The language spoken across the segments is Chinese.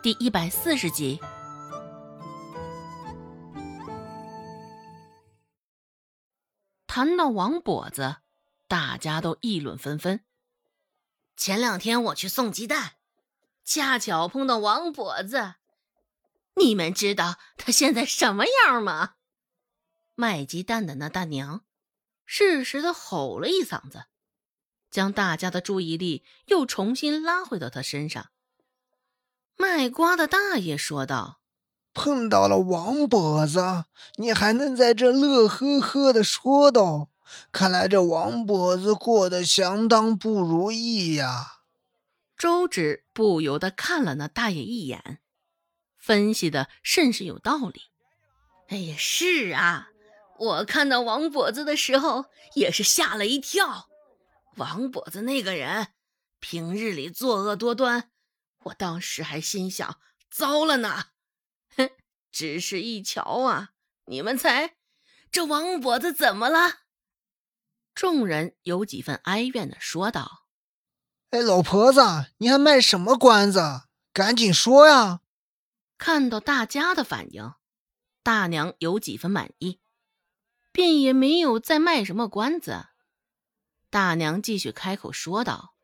第一百四十集。谈到王跛子，大家都议论纷纷。前两天我去送鸡蛋，恰巧碰到王跛子。你们知道他现在什么样吗？卖鸡蛋的那大娘适时的吼了一嗓子，将大家的注意力又重新拉回到他身上。卖瓜的大爷说道：“碰到了王跛子，你还能在这乐呵呵的说道？看来这王跛子过得相当不如意呀。”周芷不由得看了那大爷一眼。分析的甚是有道理。哎呀，是啊，我看到王跛子的时候也是吓了一跳。王跛子那个人平日里作恶多端，我当时还心想糟了呢。哼，只是一瞧啊，你们猜这王跛子怎么了？众人有几分哀怨的说道：“哎，老婆子，你还卖什么关子？赶紧说呀！”看到大家的反应，大娘有几分满意，便也没有再卖什么关子。大娘继续开口说道：“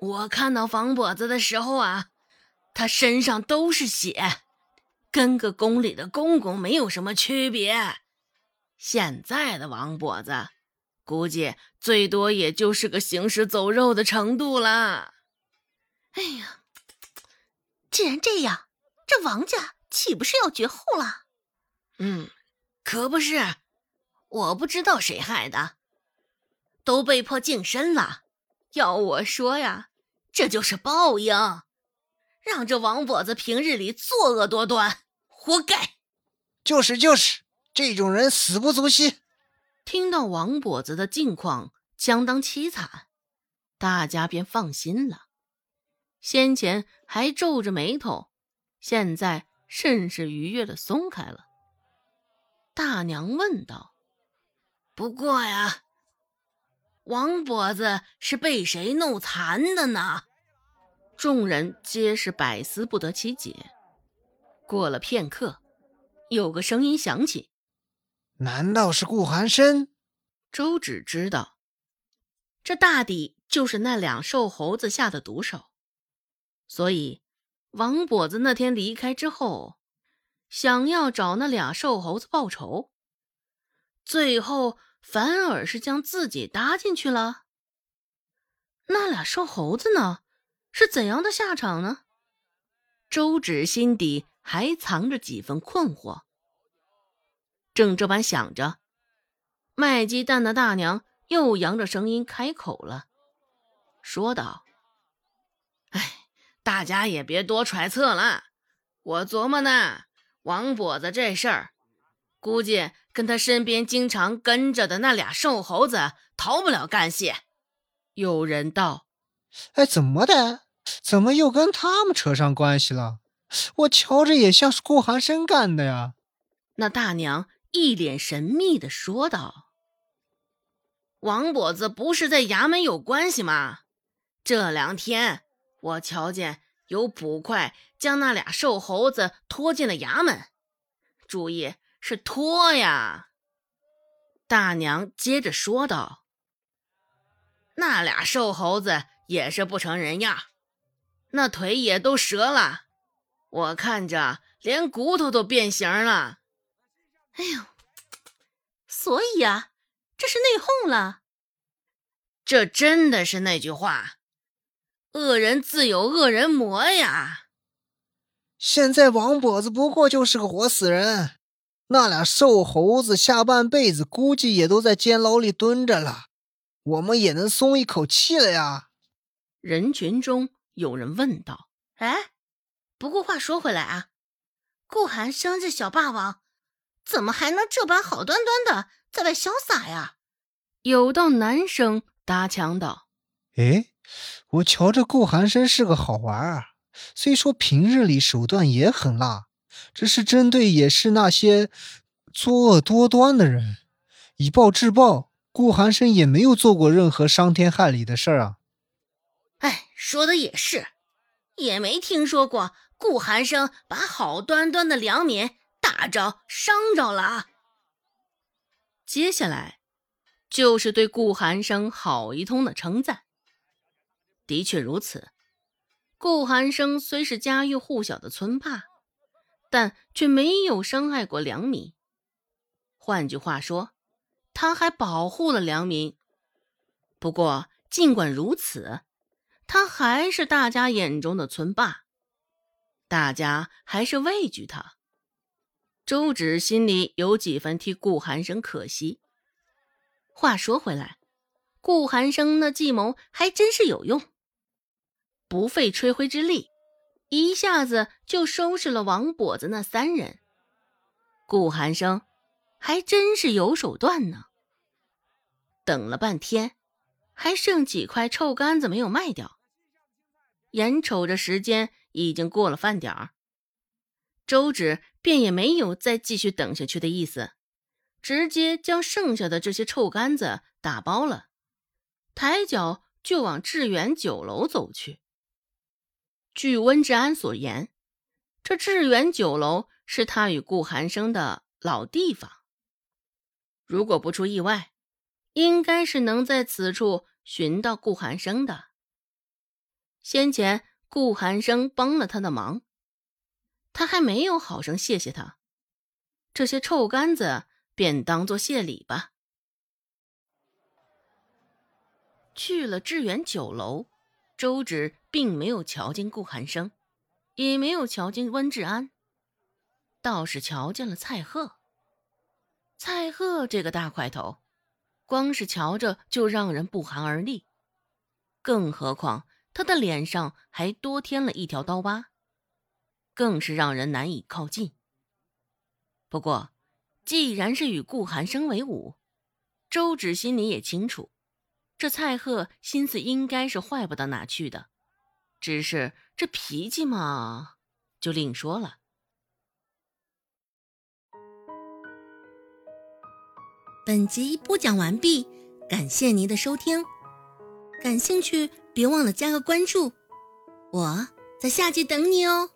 我看到房跛子的时候啊，他身上都是血，跟个宫里的公公没有什么区别。现在的王跛子，估计最多也就是个行尸走肉的程度了。哎呀，既然这样。”这王家岂不是要绝后了？嗯，可不是。我不知道谁害的，都被迫净身了。要我说呀，这就是报应，让这王跛子平日里作恶多端，活该。就是就是，这种人死不足惜。听到王跛子的境况相当凄惨，大家便放心了。先前还皱着眉头。现在甚是愉悦的松开了。大娘问道：“不过呀，王跛子是被谁弄残的呢？”众人皆是百思不得其解。过了片刻，有个声音响起：“难道是顾寒生？”周芷知道，这大抵就是那两瘦猴子下的毒手，所以。王跛子那天离开之后，想要找那俩瘦猴子报仇，最后反而是将自己搭进去了。那俩瘦猴子呢，是怎样的下场呢？周芷心底还藏着几分困惑。正这般想着，卖鸡蛋的大娘又扬着声音开口了，说道。哎大家也别多揣测了，我琢磨呢，王跛子这事儿，估计跟他身边经常跟着的那俩瘦猴子逃不了干系。有人道：“哎，怎么的？怎么又跟他们扯上关系了？我瞧着也像是顾寒生干的呀。”那大娘一脸神秘的说道：“王跛子不是在衙门有关系吗？这两天。”我瞧见有捕快将那俩瘦猴子拖进了衙门，注意是拖呀。大娘接着说道：“那俩瘦猴子也是不成人样，那腿也都折了，我看着连骨头都变形了。哎呦，所以呀，这是内讧了。这真的是那句话。”恶人自有恶人磨呀！现在王跛子不过就是个活死人，那俩瘦猴子下半辈子估计也都在监牢里蹲着了，我们也能松一口气了呀。人群中有人问道：“哎，不过话说回来啊，顾寒生这小霸王，怎么还能这般好端端的在外潇洒呀？”有道男生搭腔道：“哎。”我瞧着顾寒生是个好玩儿，虽说平日里手段也很辣，只是针对也是那些作恶多端的人，以暴制暴。顾寒生也没有做过任何伤天害理的事儿啊。哎，说的也是，也没听说过顾寒生把好端端的良民打着伤着了啊。接下来就是对顾寒生好一通的称赞。的确如此，顾寒生虽是家喻户晓的村霸，但却没有伤害过良民。换句话说，他还保护了良民。不过，尽管如此，他还是大家眼中的村霸，大家还是畏惧他。周芷心里有几分替顾寒生可惜。话说回来，顾寒生那计谋还真是有用，不费吹灰之力，一下子就收拾了王跛子那三人。顾寒生。还真是有手段呢。等了半天，还剩几块臭干子没有卖掉。眼瞅着时间已经过了饭点儿，周芷便也没有再继续等下去的意思，直接将剩下的这些臭干子打包了，抬脚就往致远酒楼走去。据温志安所言，这致远酒楼是他与顾寒生的老地方。如果不出意外，应该是能在此处寻到顾寒生的。先前顾寒生帮了他的忙，他还没有好生谢谢他，这些臭干子便当做谢礼吧。去了致远酒楼，周芷并没有瞧见顾寒生，也没有瞧见温志安，倒是瞧见了蔡贺。蔡贺这个大块头，光是瞧着就让人不寒而栗，更何况他的脸上还多添了一条刀疤，更是让人难以靠近。不过，既然是与顾寒生为伍，周芷心里也清楚，这蔡贺心思应该是坏不到哪去的，只是这脾气嘛，就另说了。本集播讲完毕，感谢您的收听。感兴趣，别忘了加个关注，我在下集等你哦。